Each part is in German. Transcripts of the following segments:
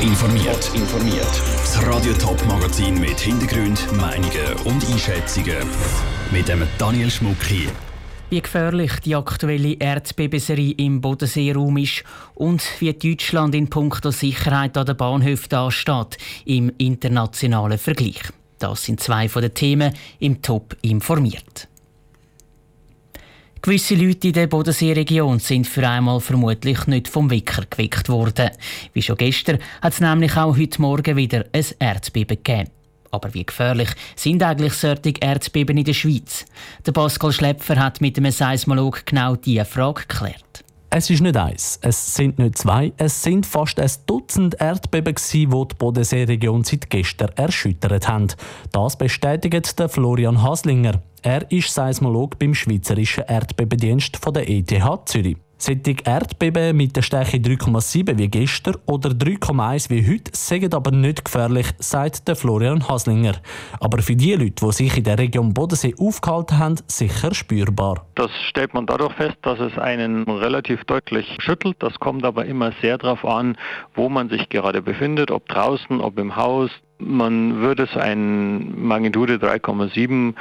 informiert. informiert. Das Radio Top Magazin mit Hintergrund, Meinungen und Einschätzungen mit dem Daniel Schmuck hier. Wie gefährlich die aktuelle Erdbebenserie im Bodenseeraum ist und wie Deutschland in puncto Sicherheit an den Bahnhöfen dasteht im internationalen Vergleich. Das sind zwei von den Themen im Top informiert. Gewisse Leute in der Bodenseeregion sind für einmal vermutlich nicht vom Wecker geweckt worden. Wie schon gestern hat es nämlich auch heute Morgen wieder ein Erdbeben gegeben. Aber wie gefährlich sind eigentlich solche Erdbeben in der Schweiz? Der Pascal Schlepfer hat mit einem Seismolog genau diese Frage geklärt. Es ist nicht eins, es sind nicht zwei, es sind fast ein Dutzend Erdbeben, die die Bodenseeregion seit gestern erschüttert haben. Das bestätigt Florian Haslinger. Er ist Seismolog beim Schweizerischen Erdbebendienst der ETH Zürich. Solche Erdbeben mit der Stärke 3,7 wie gestern oder 3,1 wie heute sind aber nicht gefährlich, sagt der Florian Haslinger. Aber für die Leute, die sich in der Region Bodensee aufgehalten haben, sicher spürbar. Das stellt man dadurch fest, dass es einen relativ deutlich schüttelt. Das kommt aber immer sehr darauf an, wo man sich gerade befindet, ob draußen, ob im Haus, man würde so ein Magnitude 3,7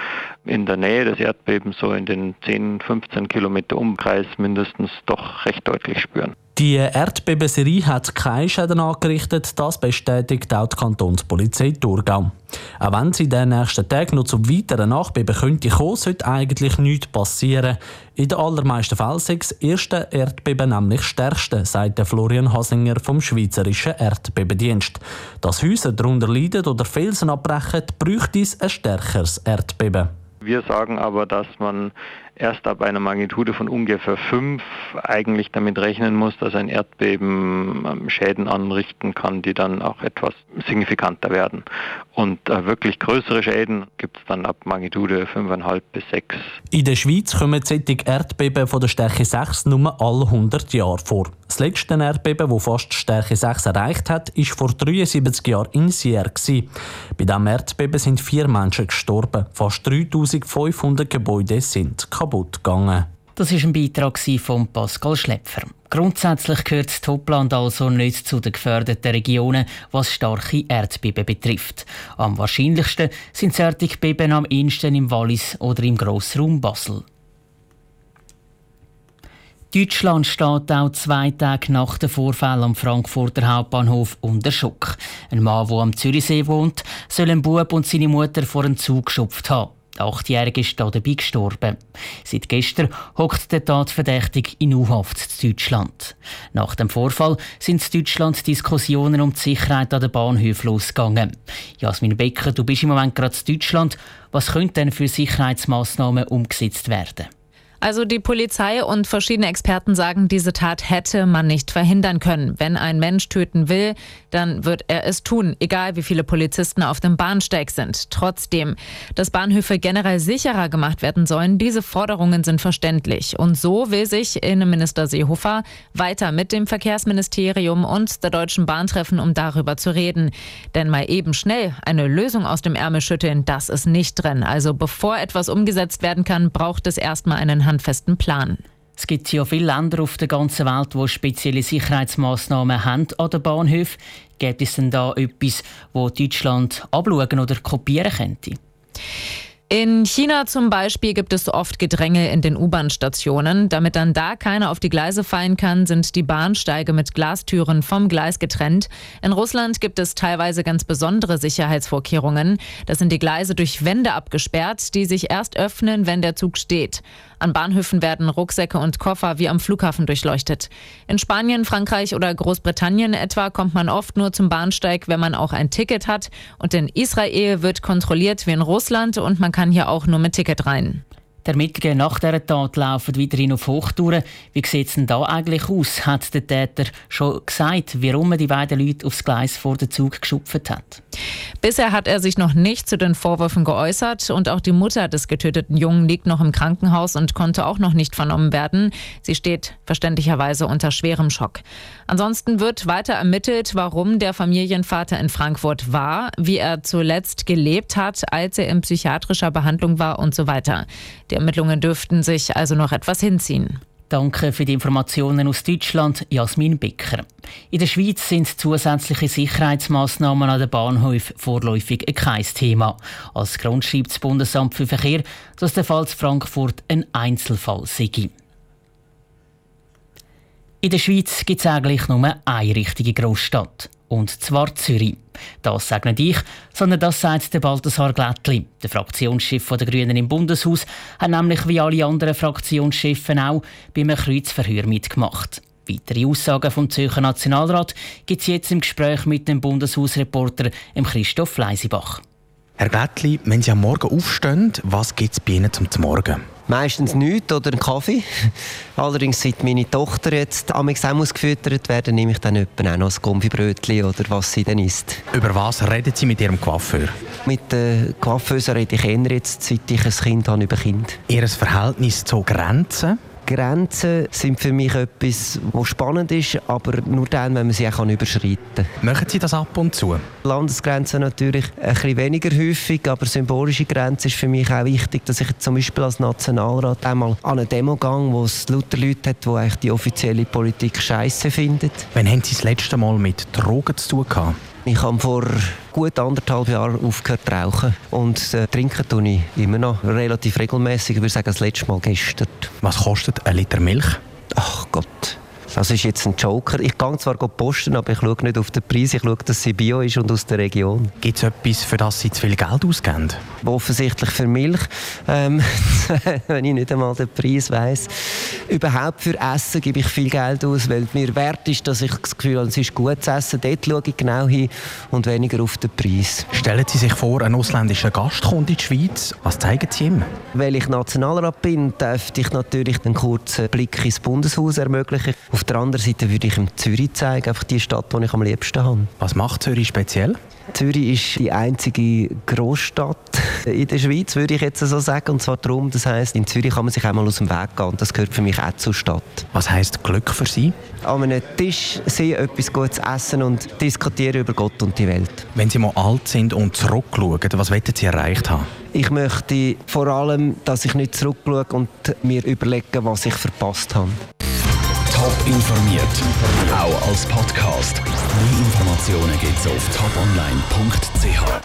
in der Nähe des Erdbebens, so in den 10, 15 Kilometer Umkreis mindestens, doch recht deutlich spüren. Die Erdbebenserie hat keine Schäden angerichtet, das bestätigt auch die Kantonspolizei Thurgau. Auch wenn sie in den nächsten Tagen noch zu weiteren Nachbeben könnte kommen, sollte eigentlich nichts passieren. In den allermeisten Fällen sei das erste Erdbeben nämlich das stärkste, sagt Florian Hasinger vom Schweizerischen Erdbebendienst. Dass Häuser darunter leiden oder Felsen abbrechen, bräuchte es ein stärkeres Erdbeben. Wir sagen aber, dass man erst ab einer Magnitude von ungefähr 5 eigentlich damit rechnen muss, dass ein Erdbeben ähm, Schäden anrichten kann, die dann auch etwas signifikanter werden. Und äh, wirklich größere Schäden gibt es dann ab Magnitude 5,5 bis 6. In der Schweiz kommen solche Erdbeben von der Stärke 6 nur alle 100 Jahre vor. Das letzte Erdbeben, das fast Stärke 6 erreicht hat, war vor 73 Jahren in Sierre. Bei diesem Erdbeben sind vier Menschen gestorben. Fast 3500 Gebäude sind kaputt kaputt gegangen. Das ist ein Beitrag von Pascal Schlepfer. Grundsätzlich gehört das Topland also nicht zu den gefährdeten Regionen, was starke Erdbeben betrifft. Am wahrscheinlichsten sind solche Beben am ehesten im Wallis oder im Grossraum Basel. Deutschland steht auch zwei Tage nach dem Vorfall am Frankfurter Hauptbahnhof unter Schock. Ein Mann, der am Zürichsee wohnt, soll ein Bub und seine Mutter vor einen Zug geschupft haben. Achtjährige ist dabei gestorben. Seit gestern hockt der Tatverdächtige in U-Haft in Deutschland. Nach dem Vorfall sind in Deutschland Diskussionen um die Sicherheit an den Bahnhöfen losgegangen. Jasmin Becker, du bist im Moment gerade in Deutschland. Was könnte denn für Sicherheitsmaßnahmen umgesetzt werden? Also die Polizei und verschiedene Experten sagen, diese Tat hätte man nicht verhindern können. Wenn ein Mensch töten will, dann wird er es tun, egal wie viele Polizisten auf dem Bahnsteig sind. Trotzdem, dass Bahnhöfe generell sicherer gemacht werden sollen, diese Forderungen sind verständlich. Und so will sich Innenminister Seehofer weiter mit dem Verkehrsministerium und der Deutschen Bahn treffen, um darüber zu reden. Denn mal eben schnell eine Lösung aus dem Ärmel schütteln, das ist nicht drin. Also bevor etwas umgesetzt werden kann, braucht es erstmal einen handfesten Plan. Es gibt ja viele Länder auf der ganzen Welt, die spezielle Sicherheitsmaßnahmen haben an den Bahnhöfen. Gibt es denn da etwas, wo Deutschland abschauen oder kopieren könnte? In China zum Beispiel gibt es oft Gedränge in den U-Bahn-Stationen. Damit dann da keiner auf die Gleise fallen kann, sind die Bahnsteige mit Glastüren vom Gleis getrennt. In Russland gibt es teilweise ganz besondere Sicherheitsvorkehrungen. Das sind die Gleise durch Wände abgesperrt, die sich erst öffnen, wenn der Zug steht. An Bahnhöfen werden Rucksäcke und Koffer wie am Flughafen durchleuchtet. In Spanien, Frankreich oder Großbritannien etwa kommt man oft nur zum Bahnsteig, wenn man auch ein Ticket hat. Und in Israel wird kontrolliert wie in Russland und man kann hier auch nur mit Ticket rein. Die Ermittlungen nach dieser Tat laufen weiterhin auf Hochtouren. Wie sieht es denn da eigentlich aus? Hat der Täter schon gesagt, warum er die beiden Leute aufs Gleis vor den Zug geschupft hat? Bisher hat er sich noch nicht zu den Vorwürfen geäußert und auch die Mutter des getöteten Jungen liegt noch im Krankenhaus und konnte auch noch nicht vernommen werden. Sie steht verständlicherweise unter schwerem Schock. Ansonsten wird weiter ermittelt, warum der Familienvater in Frankfurt war, wie er zuletzt gelebt hat, als er in psychiatrischer Behandlung war und so weiter. Der Ermittlungen dürften sich also noch etwas hinziehen. Danke für die Informationen aus Deutschland, Jasmin Becker. In der Schweiz sind zusätzliche Sicherheitsmaßnahmen an den Bahnhöfen vorläufig kein Thema. Als Grund schreibt das Bundesamt für Verkehr, dass der Fall Frankfurt ein Einzelfall sei. In der Schweiz gibt es eigentlich nur eine richtige Großstadt. Und zwar Zürich. Das sagt nicht ich, sondern das sagt der Balthasar Glättli. Der Fraktionschef der Grünen im Bundeshaus hat nämlich wie alle anderen Fraktionschefen auch beim Kreuzverhör mitgemacht. Weitere Aussagen vom Zürcher Nationalrat gibt es jetzt im Gespräch mit dem Bundeshausreporter Christoph Leisibach. Herr Glättli, wenn Sie am Morgen aufstehen, was gibt es bei Ihnen zum Morgen? Meistens nichts oder einen Kaffee. Allerdings, seit meine Tochter jetzt am Examen gefüttert werden, nehme ich dann auch noch ein Gummibrötchen oder was sie dann isst. Über was reden Sie mit Ihrem Coiffeur? Mit den Coiffeusen rede ich eher jetzt, seit ich ein Kind habe, über Kind. Ihr Verhältnis zu Grenzen? Grenzen sind für mich etwas, was spannend ist, aber nur dann, wenn man sie auch überschreiten kann. Machen Sie das ab und zu? Landesgrenzen natürlich ein bisschen weniger häufig, aber symbolische Grenzen ist für mich auch wichtig, dass ich zum Beispiel als Nationalrat einmal an eine Demo gehe, wo es lauter Leute hat, die eigentlich die offizielle Politik scheiße finden. Wann haben Sie das letzte Mal mit Drogen zu tun gehabt? Ich habe vor gut anderthalb Jahren aufgehört zu rauchen und äh, trinken tue ich immer noch relativ regelmäßig. Ich würde sagen, das letzte Mal gestern. Was kostet ein Liter Milch? Ach Gott, das ist jetzt ein Joker. Ich gehe zwar posten, aber ich schaue nicht auf den Preis. Ich schaue, dass sie bio ist und aus der Region. Gibt es etwas, für das Sie zu viel Geld ausgeben? Offensichtlich für Milch, ähm, wenn ich nicht einmal den Preis weiss. Überhaupt für Essen gebe ich viel Geld aus, weil mir wert ist, dass ich das Gefühl habe, es ist gut zu essen. Dort schaue ich genau hin und weniger auf den Preis. Stellen Sie sich vor, ein ausländischer Gast kommt in die Schweiz. Was zeigen Sie ihm? Weil ich Nationalrat bin, dürfte ich natürlich einen kurzen Blick ins Bundeshaus ermöglichen. Auf der anderen Seite würde ich ihm Zürich zeigen, einfach die Stadt, die ich am liebsten habe. Was macht Zürich speziell? Zürich ist die einzige Großstadt in der Schweiz, würde ich jetzt so sagen. Und zwar darum, das heißt, in Zürich kann man sich einmal aus dem Weg gehen. Und das gehört für mich auch zur Stadt. Was heißt Glück für Sie? An einem Tisch sehen, etwas Gutes essen und diskutieren über Gott und die Welt. Wenn Sie mal alt sind und zurückschauen, was wollen Sie erreicht haben? Ich möchte vor allem, dass ich nicht zurückschaue und mir überlege, was ich verpasst habe. Top informiert, auch als Podcast. Mehr Informationen gibt auf toponline.ch.